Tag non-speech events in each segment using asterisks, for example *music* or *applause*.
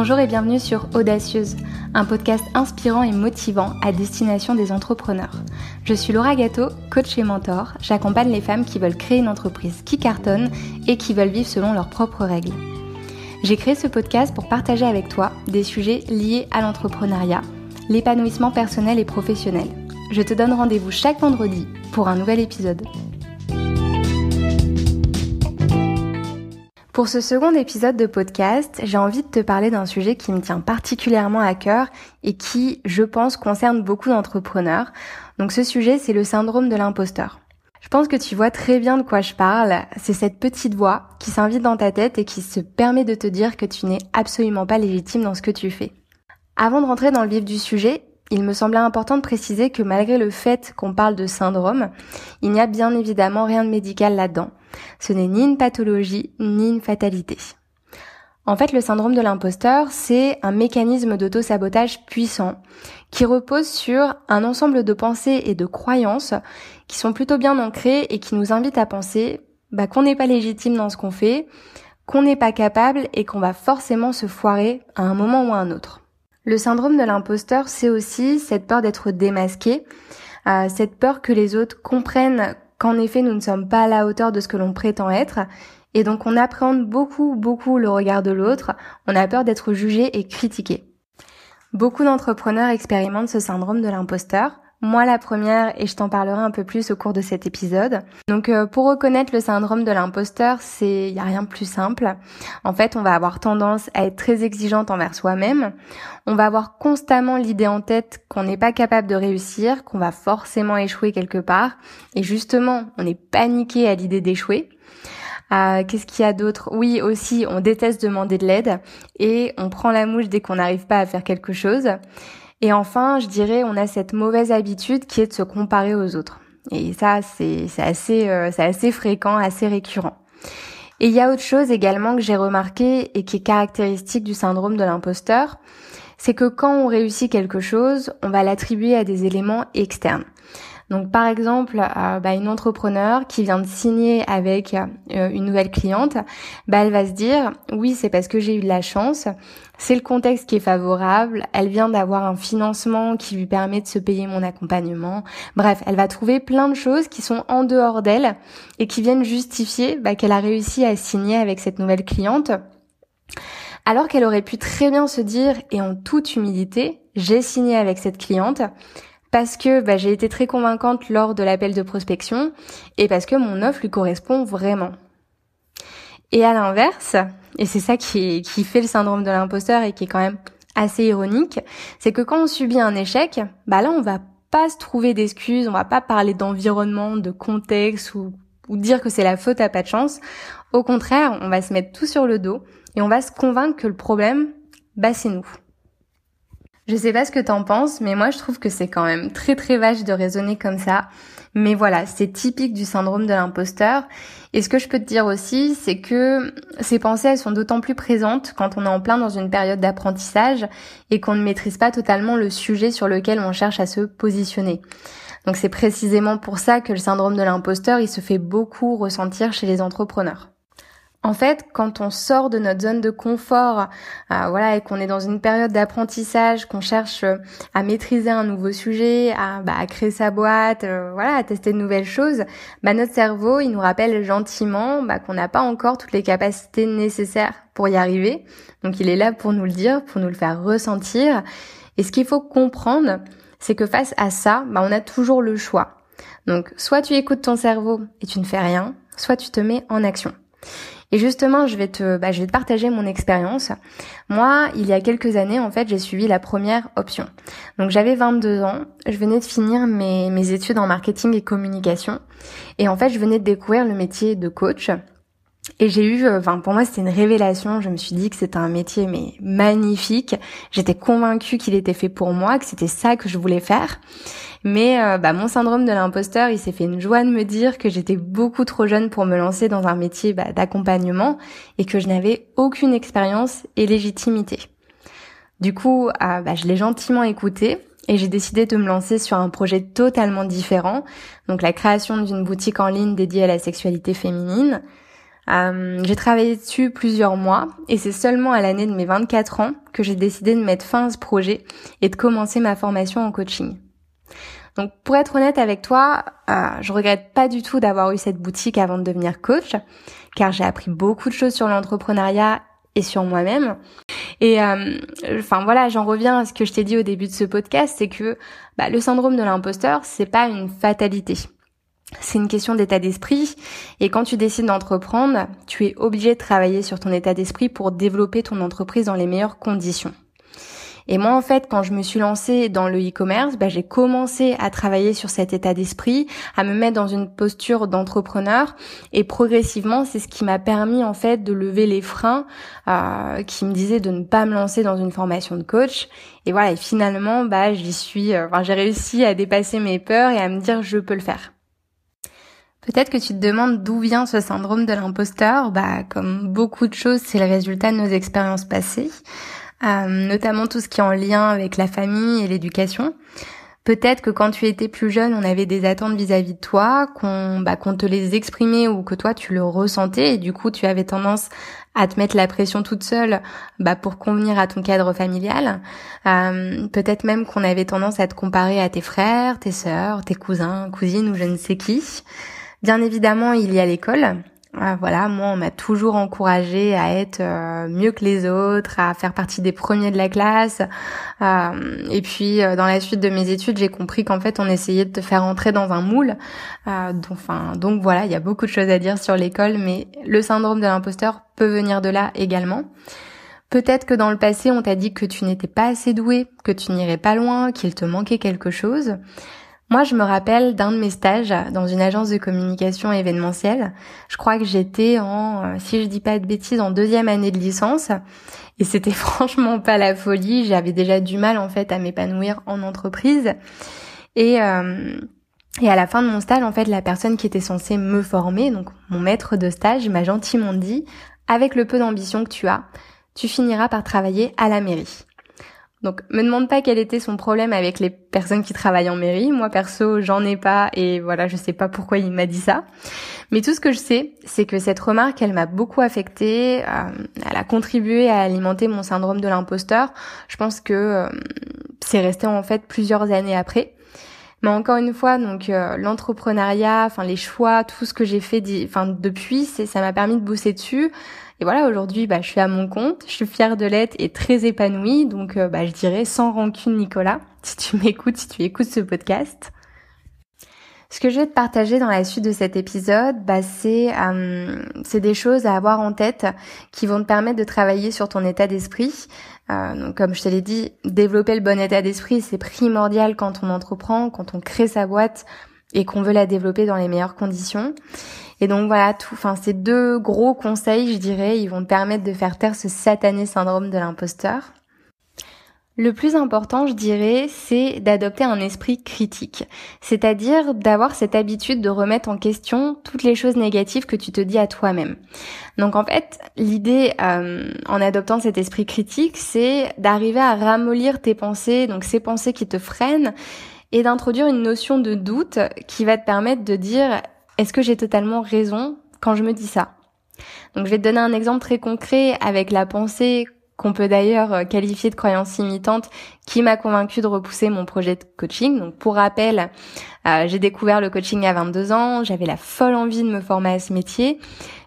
Bonjour et bienvenue sur Audacieuse, un podcast inspirant et motivant à destination des entrepreneurs. Je suis Laura Gâteau, coach et mentor. J'accompagne les femmes qui veulent créer une entreprise qui cartonne et qui veulent vivre selon leurs propres règles. J'ai créé ce podcast pour partager avec toi des sujets liés à l'entrepreneuriat, l'épanouissement personnel et professionnel. Je te donne rendez-vous chaque vendredi pour un nouvel épisode. Pour ce second épisode de podcast, j'ai envie de te parler d'un sujet qui me tient particulièrement à cœur et qui, je pense, concerne beaucoup d'entrepreneurs. Donc ce sujet, c'est le syndrome de l'imposteur. Je pense que tu vois très bien de quoi je parle. C'est cette petite voix qui s'invite dans ta tête et qui se permet de te dire que tu n'es absolument pas légitime dans ce que tu fais. Avant de rentrer dans le vif du sujet, il me semblait important de préciser que malgré le fait qu'on parle de syndrome, il n'y a bien évidemment rien de médical là-dedans. Ce n'est ni une pathologie, ni une fatalité. En fait, le syndrome de l'imposteur, c'est un mécanisme d'auto-sabotage puissant qui repose sur un ensemble de pensées et de croyances qui sont plutôt bien ancrées et qui nous invitent à penser bah, qu'on n'est pas légitime dans ce qu'on fait, qu'on n'est pas capable et qu'on va forcément se foirer à un moment ou à un autre. Le syndrome de l'imposteur, c'est aussi cette peur d'être démasqué, euh, cette peur que les autres comprennent qu'en effet nous ne sommes pas à la hauteur de ce que l'on prétend être. Et donc on appréhende beaucoup, beaucoup le regard de l'autre, on a peur d'être jugé et critiqué. Beaucoup d'entrepreneurs expérimentent ce syndrome de l'imposteur. Moi la première et je t'en parlerai un peu plus au cours de cet épisode. Donc euh, pour reconnaître le syndrome de l'imposteur, c'est y a rien de plus simple. En fait, on va avoir tendance à être très exigeante envers soi-même. On va avoir constamment l'idée en tête qu'on n'est pas capable de réussir, qu'on va forcément échouer quelque part et justement, on est paniqué à l'idée d'échouer. Euh, Qu'est-ce qu'il y a d'autre? Oui, aussi, on déteste demander de l'aide et on prend la mouche dès qu'on n'arrive pas à faire quelque chose. Et enfin, je dirais, on a cette mauvaise habitude qui est de se comparer aux autres. Et ça, c'est assez, euh, assez fréquent, assez récurrent. Et il y a autre chose également que j'ai remarqué et qui est caractéristique du syndrome de l'imposteur, c'est que quand on réussit quelque chose, on va l'attribuer à des éléments externes. Donc par exemple, euh, bah, une entrepreneur qui vient de signer avec euh, une nouvelle cliente, bah, elle va se dire oui c'est parce que j'ai eu de la chance, c'est le contexte qui est favorable, elle vient d'avoir un financement qui lui permet de se payer mon accompagnement. Bref, elle va trouver plein de choses qui sont en dehors d'elle et qui viennent justifier bah, qu'elle a réussi à signer avec cette nouvelle cliente. Alors qu'elle aurait pu très bien se dire, et en toute humilité, j'ai signé avec cette cliente, parce que bah, j'ai été très convaincante lors de l'appel de prospection et parce que mon offre lui correspond vraiment. Et à l'inverse, et c'est ça qui, qui fait le syndrome de l'imposteur et qui est quand même assez ironique, c'est que quand on subit un échec, bah là on va pas se trouver d'excuses, on va pas parler d'environnement, de contexte ou, ou dire que c'est la faute à pas de chance. Au contraire, on va se mettre tout sur le dos et on va se convaincre que le problème, bah c'est nous. Je sais pas ce que t'en penses, mais moi je trouve que c'est quand même très très vache de raisonner comme ça. Mais voilà, c'est typique du syndrome de l'imposteur. Et ce que je peux te dire aussi, c'est que ces pensées, elles sont d'autant plus présentes quand on est en plein dans une période d'apprentissage et qu'on ne maîtrise pas totalement le sujet sur lequel on cherche à se positionner. Donc c'est précisément pour ça que le syndrome de l'imposteur, il se fait beaucoup ressentir chez les entrepreneurs. En fait, quand on sort de notre zone de confort, euh, voilà, et qu'on est dans une période d'apprentissage, qu'on cherche euh, à maîtriser un nouveau sujet, à, bah, créer sa boîte, euh, voilà, à tester de nouvelles choses, bah, notre cerveau, il nous rappelle gentiment bah, qu'on n'a pas encore toutes les capacités nécessaires pour y arriver. Donc, il est là pour nous le dire, pour nous le faire ressentir. Et ce qu'il faut comprendre, c'est que face à ça, bah, on a toujours le choix. Donc, soit tu écoutes ton cerveau et tu ne fais rien, soit tu te mets en action. Et justement, je vais te, bah, je vais te partager mon expérience. Moi, il y a quelques années, en fait, j'ai suivi la première option. Donc, j'avais 22 ans. Je venais de finir mes, mes études en marketing et communication. Et en fait, je venais de découvrir le métier de coach. Et j'ai eu, euh, enfin pour moi c'était une révélation. Je me suis dit que c'était un métier mais magnifique. J'étais convaincue qu'il était fait pour moi, que c'était ça que je voulais faire. Mais euh, bah, mon syndrome de l'imposteur, il s'est fait une joie de me dire que j'étais beaucoup trop jeune pour me lancer dans un métier bah, d'accompagnement et que je n'avais aucune expérience et légitimité. Du coup, euh, bah, je l'ai gentiment écouté et j'ai décidé de me lancer sur un projet totalement différent, donc la création d'une boutique en ligne dédiée à la sexualité féminine. Euh, j'ai travaillé dessus plusieurs mois et c'est seulement à l'année de mes 24 ans que j'ai décidé de mettre fin à ce projet et de commencer ma formation en coaching. Donc pour être honnête avec toi, euh, je regrette pas du tout d'avoir eu cette boutique avant de devenir coach, car j'ai appris beaucoup de choses sur l'entrepreneuriat et sur moi-même. Et euh, enfin voilà, j'en reviens à ce que je t'ai dit au début de ce podcast, c'est que bah, le syndrome de l'imposteur, c'est pas une fatalité. C'est une question d'état d'esprit et quand tu décides d'entreprendre, tu es obligé de travailler sur ton état d'esprit pour développer ton entreprise dans les meilleures conditions. Et moi, en fait, quand je me suis lancée dans le e-commerce, bah, j'ai commencé à travailler sur cet état d'esprit, à me mettre dans une posture d'entrepreneur. Et progressivement, c'est ce qui m'a permis, en fait, de lever les freins euh, qui me disaient de ne pas me lancer dans une formation de coach. Et voilà, et finalement, bah, j'y suis, euh, enfin, j'ai réussi à dépasser mes peurs et à me dire je peux le faire. Peut-être que tu te demandes d'où vient ce syndrome de l'imposteur. Bah, comme beaucoup de choses, c'est le résultat de nos expériences passées. Euh, notamment tout ce qui est en lien avec la famille et l'éducation. Peut-être que quand tu étais plus jeune, on avait des attentes vis-à-vis de toi, qu'on bah, te les exprimait ou que toi tu le ressentais et du coup tu avais tendance à te mettre la pression toute seule bah, pour convenir à ton cadre familial. Euh, Peut-être même qu'on avait tendance à te comparer à tes frères, tes sœurs, tes cousins, cousines ou je ne sais qui. Bien évidemment, il y a l'école ah, voilà, moi on m'a toujours encouragé à être euh, mieux que les autres, à faire partie des premiers de la classe. Euh, et puis euh, dans la suite de mes études, j'ai compris qu'en fait on essayait de te faire entrer dans un moule. donc voilà, il y a beaucoup de choses à dire sur l'école, mais le syndrome de l'imposteur peut venir de là également. Peut-être que dans le passé, on t'a dit que tu n'étais pas assez doué, que tu n'irais pas loin, qu'il te manquait quelque chose. Moi, je me rappelle d'un de mes stages dans une agence de communication événementielle. Je crois que j'étais en, euh, si je dis pas de bêtises, en deuxième année de licence. Et c'était *laughs* franchement pas la folie. J'avais déjà du mal, en fait, à m'épanouir en entreprise. Et, euh, et à la fin de mon stage, en fait, la personne qui était censée me former, donc mon maître de stage, m'a gentiment dit, avec le peu d'ambition que tu as, tu finiras par travailler à la mairie. Donc, me demande pas quel était son problème avec les personnes qui travaillent en mairie. Moi, perso, j'en ai pas et voilà, je sais pas pourquoi il m'a dit ça. Mais tout ce que je sais, c'est que cette remarque, elle m'a beaucoup affectée. Euh, elle a contribué à alimenter mon syndrome de l'imposteur. Je pense que euh, c'est resté en fait plusieurs années après. Mais encore une fois, donc euh, l'entrepreneuriat, enfin les choix, tout ce que j'ai fait, enfin depuis, ça m'a permis de bosser dessus. Et voilà, aujourd'hui, bah, je suis à mon compte, je suis fière de l'être et très épanouie. Donc, euh, bah, je dirais sans rancune, Nicolas, si tu m'écoutes, si tu écoutes ce podcast. Ce que je vais te partager dans la suite de cet épisode, bah, c'est euh, des choses à avoir en tête qui vont te permettre de travailler sur ton état d'esprit. Euh, donc, comme je te l'ai dit, développer le bon état d'esprit, c'est primordial quand on entreprend, quand on crée sa boîte et qu'on veut la développer dans les meilleures conditions. Et donc voilà, tout, enfin ces deux gros conseils, je dirais, ils vont te permettre de faire taire ce satané syndrome de l'imposteur. Le plus important, je dirais, c'est d'adopter un esprit critique, c'est-à-dire d'avoir cette habitude de remettre en question toutes les choses négatives que tu te dis à toi-même. Donc en fait, l'idée euh, en adoptant cet esprit critique, c'est d'arriver à ramollir tes pensées, donc ces pensées qui te freinent, et d'introduire une notion de doute qui va te permettre de dire est-ce que j'ai totalement raison quand je me dis ça? Donc je vais te donner un exemple très concret avec la pensée qu'on peut d'ailleurs euh, qualifier de croyance imitante, qui m'a convaincu de repousser mon projet de coaching. Donc pour rappel, euh, j'ai découvert le coaching à 22 ans, j'avais la folle envie de me former à ce métier,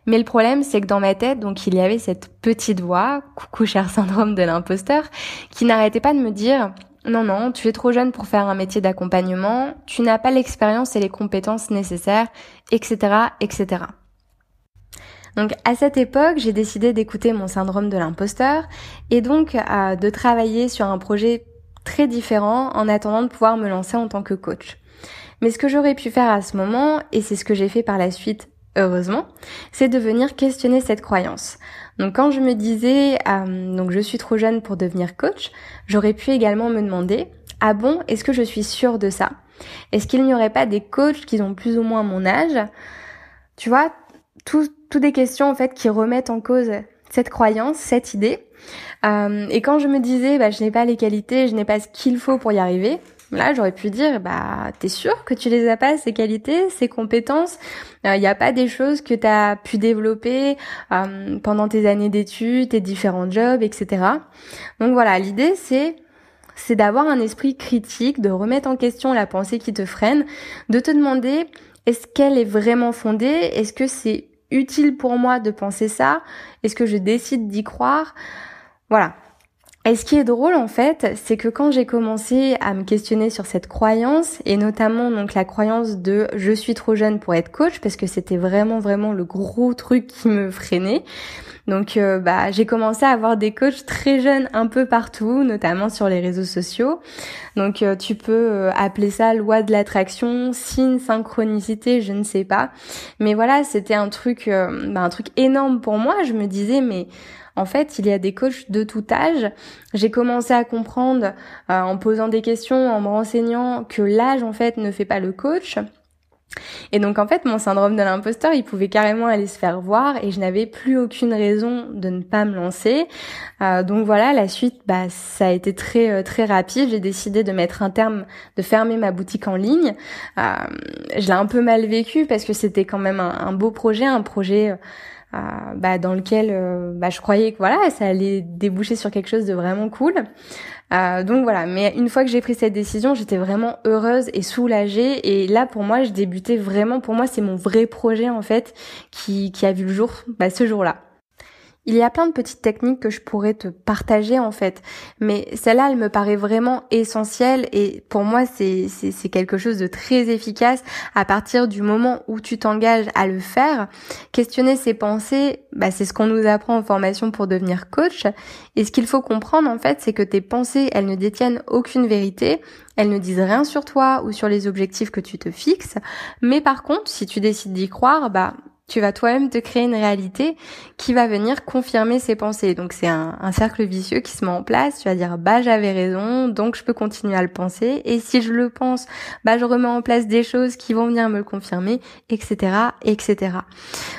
mais le problème c'est que dans ma tête, donc il y avait cette petite voix, coucou cher syndrome de l'imposteur, qui n'arrêtait pas de me dire non, non, tu es trop jeune pour faire un métier d'accompagnement, tu n'as pas l'expérience et les compétences nécessaires, etc., etc. Donc à cette époque, j'ai décidé d'écouter mon syndrome de l'imposteur et donc euh, de travailler sur un projet très différent en attendant de pouvoir me lancer en tant que coach. Mais ce que j'aurais pu faire à ce moment, et c'est ce que j'ai fait par la suite heureusement, c'est de venir questionner cette croyance. Donc quand je me disais euh, donc je suis trop jeune pour devenir coach, j'aurais pu également me demander ah bon, est-ce que je suis sûre de ça? Est-ce qu'il n'y aurait pas des coachs qui ont plus ou moins mon âge? Tu vois, toutes des questions en fait qui remettent en cause cette croyance, cette idée. Euh, et quand je me disais bah, je n'ai pas les qualités, je n'ai pas ce qu'il faut pour y arriver, Là, j'aurais pu dire, bah, t'es sûr que tu les as pas, ces qualités, ces compétences? Il euh, n'y a pas des choses que tu as pu développer euh, pendant tes années d'études, tes différents jobs, etc. Donc voilà, l'idée, c'est c'est d'avoir un esprit critique, de remettre en question la pensée qui te freine, de te demander est-ce qu'elle est vraiment fondée? Est-ce que c'est utile pour moi de penser ça? Est-ce que je décide d'y croire? Voilà. Et ce qui est drôle en fait, c'est que quand j'ai commencé à me questionner sur cette croyance, et notamment donc la croyance de je suis trop jeune pour être coach, parce que c'était vraiment vraiment le gros truc qui me freinait, donc euh, bah j'ai commencé à avoir des coachs très jeunes un peu partout, notamment sur les réseaux sociaux. Donc euh, tu peux euh, appeler ça loi de l'attraction, signe synchronicité, je ne sais pas. Mais voilà, c'était un truc bah, un truc énorme pour moi, je me disais mais en fait, il y a des coachs de tout âge. J'ai commencé à comprendre en posant des questions, en me renseignant que l'âge en fait ne fait pas le coach. Et donc en fait, mon syndrome de l'imposteur, il pouvait carrément aller se faire voir et je n'avais plus aucune raison de ne pas me lancer. Euh, donc voilà, la suite, bah ça a été très euh, très rapide. J'ai décidé de mettre un terme, de fermer ma boutique en ligne. Euh, je l'ai un peu mal vécu parce que c'était quand même un, beau projet, un projet. Euh, bah, dans lequel bah, je croyais que voilà ça allait déboucher sur quelque chose de vraiment cool euh, donc voilà, mais une fois que j'ai pris cette décision, j'étais vraiment heureuse et soulagée. Et là, pour moi, je débutais vraiment. Pour moi, c'est mon vrai projet en fait qui, qui a vu le jour bah, ce jour-là. Il y a plein de petites techniques que je pourrais te partager en fait, mais celle-là, elle me paraît vraiment essentielle et pour moi, c'est quelque chose de très efficace à partir du moment où tu t'engages à le faire. Questionner ses pensées, bah, c'est ce qu'on nous apprend en formation pour devenir coach. Et ce qu'il faut comprendre en fait, c'est que tes pensées, elles ne détiennent aucune vérité, elles ne disent rien sur toi ou sur les objectifs que tu te fixes. Mais par contre, si tu décides d'y croire, bah tu vas toi-même te créer une réalité qui va venir confirmer ces pensées. Donc c'est un, cercle vicieux qui se met en place. Tu vas dire bah j'avais raison, donc je peux continuer à le penser. Et si je le pense, bah je remets en place des choses qui vont venir me le confirmer, etc., etc.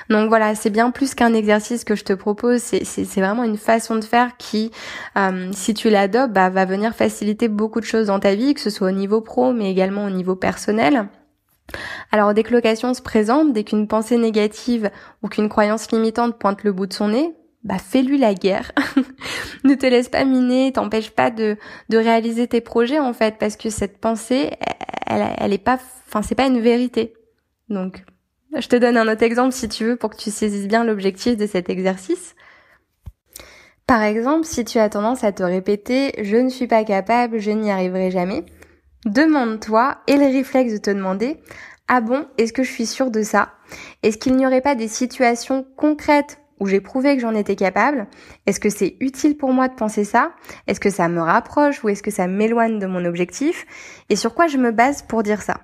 Donc voilà, c'est bien plus qu'un exercice que je te propose. C'est vraiment une façon de faire qui, euh, si tu l'adoptes, bah, va venir faciliter beaucoup de choses dans ta vie, que ce soit au niveau pro, mais également au niveau personnel. Alors dès que l'occasion se présente, dès qu'une pensée négative ou qu'une croyance limitante pointe le bout de son nez, bah fais-lui la guerre. *laughs* ne te laisse pas miner, t'empêche pas de, réaliser tes projets en fait, parce que cette pensée, elle, elle est pas, enfin c'est pas une vérité. Donc, je te donne un autre exemple si tu veux pour que tu saisisses bien l'objectif de cet exercice. Par exemple, si tu as tendance à te répéter je ne suis pas capable, je n'y arriverai jamais, Demande-toi et les réflexes de te demander ah bon, est-ce que je suis sûre de ça? Est-ce qu'il n'y aurait pas des situations concrètes où j'ai prouvé que j'en étais capable? Est-ce que c'est utile pour moi de penser ça? Est-ce que ça me rapproche ou est-ce que ça m'éloigne de mon objectif? Et sur quoi je me base pour dire ça?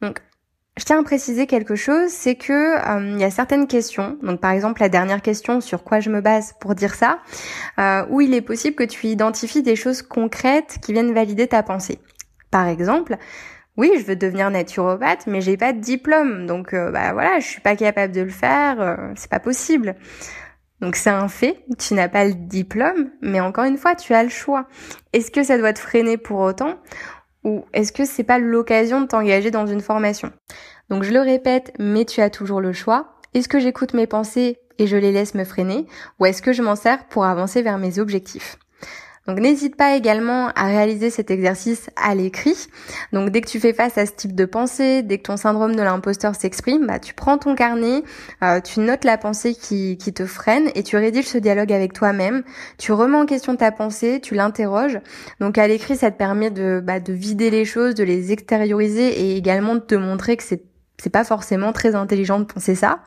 Donc, je tiens à préciser quelque chose, c'est que euh, il y a certaines questions, donc par exemple la dernière question sur quoi je me base pour dire ça, euh, où il est possible que tu identifies des choses concrètes qui viennent valider ta pensée. Par exemple, oui, je veux devenir naturopathe, mais j'ai pas de diplôme, donc euh, bah voilà, je suis pas capable de le faire, euh, c'est pas possible. Donc c'est un fait, tu n'as pas le diplôme, mais encore une fois, tu as le choix. Est-ce que ça doit te freiner pour autant ou est-ce que c'est pas l'occasion de t'engager dans une formation? Donc je le répète, mais tu as toujours le choix. Est-ce que j'écoute mes pensées et je les laisse me freiner ou est-ce que je m'en sers pour avancer vers mes objectifs? Donc n'hésite pas également à réaliser cet exercice à l'écrit. Donc dès que tu fais face à ce type de pensée, dès que ton syndrome de l'imposteur s'exprime, bah, tu prends ton carnet, euh, tu notes la pensée qui, qui te freine et tu rédiges ce dialogue avec toi-même. Tu remets en question ta pensée, tu l'interroges. Donc à l'écrit, ça te permet de, bah, de vider les choses, de les extérioriser et également de te montrer que c'est c'est pas forcément très intelligent de penser ça.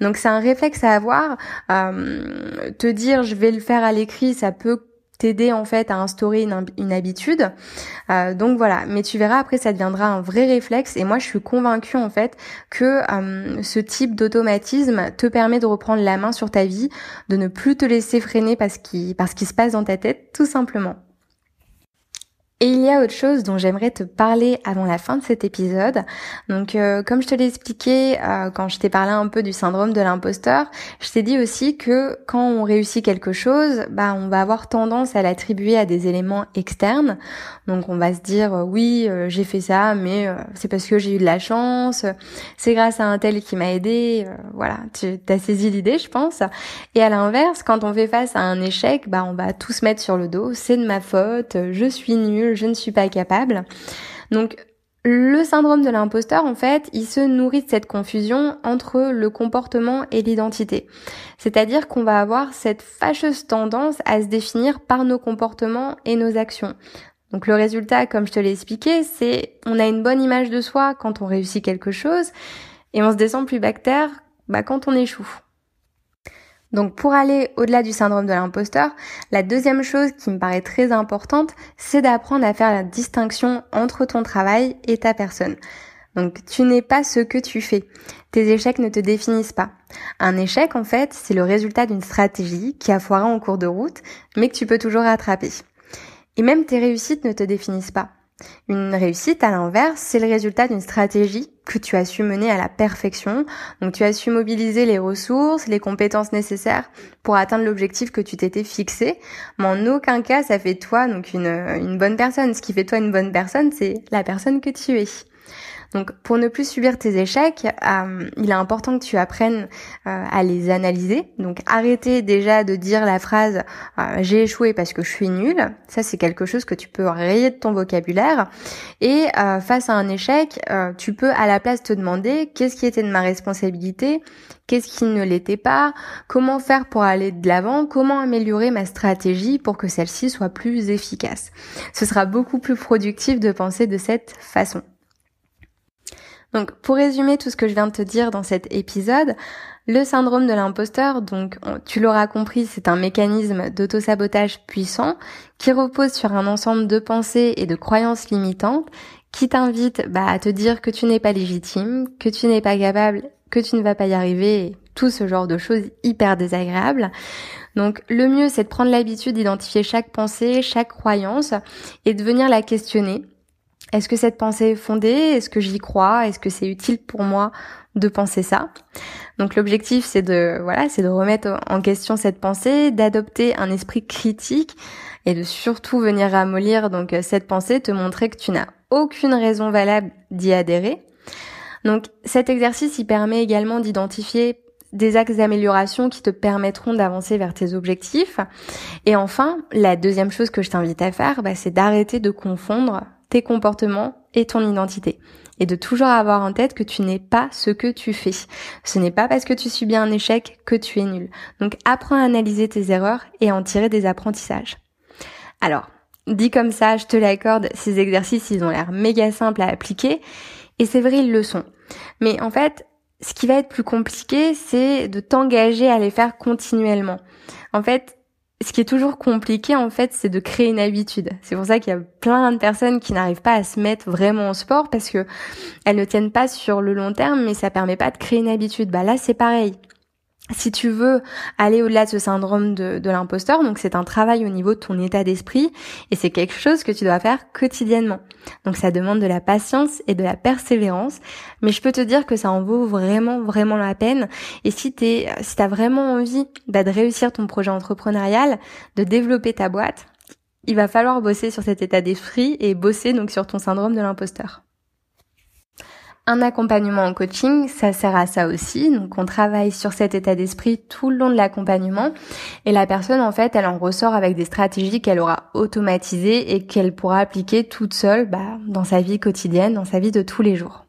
Donc c'est un réflexe à avoir. Euh, te dire je vais le faire à l'écrit, ça peut t'aider en fait à instaurer une, habitude. Euh, donc voilà, mais tu verras après ça deviendra un vrai réflexe et moi je suis convaincue en fait que euh, ce type d'automatisme te permet de reprendre la main sur ta vie, de ne plus te laisser freiner parce qu'il parce qu'il se passe dans ta tête tout simplement. Et il y a autre chose dont j'aimerais te parler avant la fin de cet épisode. Donc euh, comme je te l'ai expliqué euh, quand je t'ai parlé un peu du syndrome de l'imposteur, je t'ai dit aussi que quand on réussit quelque chose, bah on va avoir tendance à l'attribuer à des éléments externes. Donc on va se dire euh, oui, j'ai fait ça mais c'est parce que j'ai eu de la chance, c'est grâce à un tel qui m'a aidé, voilà, tu as saisi l'idée, je pense. Et à l'inverse, quand on fait face à un échec, bah on va tout se mettre sur le dos, c'est de ma faute, je suis je ne suis pas capable. Donc le syndrome de l'imposteur, en fait, il se nourrit de cette confusion entre le comportement et l'identité. C'est-à-dire qu'on va avoir cette fâcheuse tendance à se définir par nos comportements et nos actions. Donc le résultat, comme je te l'ai expliqué, c'est on a une bonne image de soi quand on réussit quelque chose et on se descend plus bactère bah, quand on échoue. Donc pour aller au-delà du syndrome de l'imposteur, la deuxième chose qui me paraît très importante, c'est d'apprendre à faire la distinction entre ton travail et ta personne. Donc tu n'es pas ce que tu fais. Tes échecs ne te définissent pas. Un échec, en fait, c'est le résultat d'une stratégie qui a foiré en cours de route, mais que tu peux toujours rattraper. Et même tes réussites ne te définissent pas. Une réussite, à l'inverse, c'est le résultat d'une stratégie que tu as su mener à la perfection. Donc tu as su mobiliser les ressources, les compétences nécessaires pour atteindre l'objectif que tu t'étais fixé. Mais en aucun cas, ça fait toi donc une, une bonne personne. Ce qui fait toi une bonne personne, c'est la personne que tu es. Donc pour ne plus subir tes échecs, euh, il est important que tu apprennes euh, à les analyser. Donc arrêter déjà de dire la phrase euh, j'ai échoué parce que je suis nul. Ça c'est quelque chose que tu peux rayer de ton vocabulaire. Et face à un échec, tu peux à la place te demander qu'est-ce qui était de ma responsabilité, qu'est-ce qui ne l'était pas, comment faire pour aller de l'avant, comment améliorer ma stratégie pour que celle-ci soit plus efficace? Ce sera beaucoup plus productif de penser de cette façon. Donc pour résumer tout ce que je viens de te dire dans cet épisode, le syndrome de l'imposteur, donc tu l'auras compris, c'est un mécanisme d'autosabotage puissant qui repose sur un ensemble de pensées et de croyances limitantes qui t'invite bah, à te dire que tu n'es pas légitime, que tu n'es pas capable, que tu ne vas pas y arriver, tout ce genre de choses hyper désagréables. Donc le mieux c'est de prendre l'habitude d'identifier chaque pensée, chaque croyance et de venir la questionner est-ce que cette pensée est fondée? Est-ce que j'y crois? Est-ce que c'est utile pour moi de penser ça? Donc l'objectif c'est de voilà, c'est de remettre en question cette pensée, d'adopter un esprit critique et de surtout venir ramollir donc cette pensée, te montrer que tu n'as aucune raison valable d'y adhérer. Donc cet exercice il permet également d'identifier des axes d'amélioration qui te permettront d'avancer vers tes objectifs. Et enfin, la deuxième chose que je t'invite à faire, bah, c'est d'arrêter de confondre tes comportements et ton identité. Et de toujours avoir en tête que tu n'es pas ce que tu fais. Ce n'est pas parce que tu subis un échec que tu es nul. Donc apprends à analyser tes erreurs et à en tirer des apprentissages. Alors, dit comme ça, je te l'accorde, ces exercices, ils ont l'air méga simples à appliquer. Et c'est vrai, ils le sont. Mais en fait, ce qui va être plus compliqué, c'est de t'engager à les faire continuellement. En fait, ce qui est toujours compliqué en fait, c'est de créer une habitude. C'est pour ça qu'il y a plein de personnes qui n'arrivent pas à se mettre vraiment au sport parce que elles ne tiennent pas sur le long terme, mais ça permet pas de créer une habitude. Bah là, c'est pareil si tu veux aller au-delà de ce syndrome de, de l'imposteur, donc c'est un travail au niveau de ton état d'esprit et c'est quelque chose que tu dois faire quotidiennement. Donc ça demande de la patience et de la persévérance, mais je peux te dire que ça en vaut vraiment vraiment la peine. Et si t'es, si t'as vraiment envie bah, de réussir ton projet entrepreneurial, de développer ta boîte, il va falloir bosser sur cet état d'esprit et bosser donc sur ton syndrome de l'imposteur. Un accompagnement en coaching, ça sert à ça aussi. Donc on travaille sur cet état d'esprit tout le long de l'accompagnement et la personne en fait, elle en ressort avec des stratégies qu'elle aura automatisées et qu'elle pourra appliquer toute seule bah, dans sa vie quotidienne, dans sa vie de tous les jours.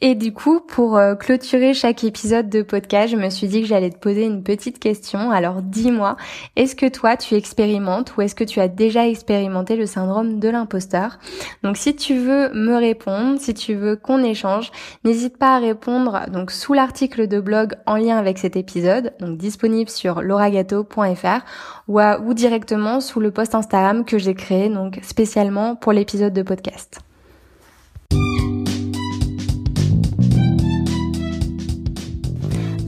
Et du coup, pour euh, clôturer chaque épisode de podcast, je me suis dit que j'allais te poser une petite question. Alors dis-moi, est-ce que toi tu expérimentes ou est-ce que tu as déjà expérimenté le syndrome de l'imposteur? Donc si tu veux me répondre, si tu veux qu'on échange, n'hésite pas à répondre donc sous l'article de blog en lien avec cet épisode, donc disponible sur lauragato.fr ou, ou directement sous le post Instagram que j'ai créé donc spécialement pour l'épisode de podcast.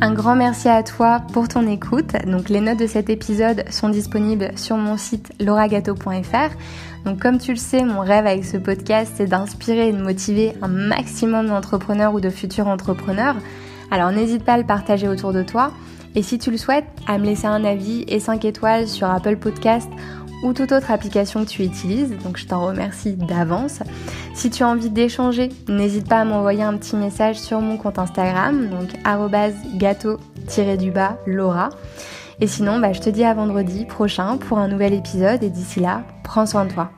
Un grand merci à toi pour ton écoute. Donc les notes de cet épisode sont disponibles sur mon site lauragato.fr. Donc comme tu le sais, mon rêve avec ce podcast, c'est d'inspirer et de motiver un maximum d'entrepreneurs ou de futurs entrepreneurs. Alors n'hésite pas à le partager autour de toi. Et si tu le souhaites, à me laisser un avis et 5 étoiles sur Apple Podcast ou toute autre application que tu utilises. Donc je t'en remercie d'avance. Si tu as envie d'échanger, n'hésite pas à m'envoyer un petit message sur mon compte Instagram, donc gâteau-du-bas Laura. Et sinon, bah, je te dis à vendredi prochain pour un nouvel épisode et d'ici là, prends soin de toi.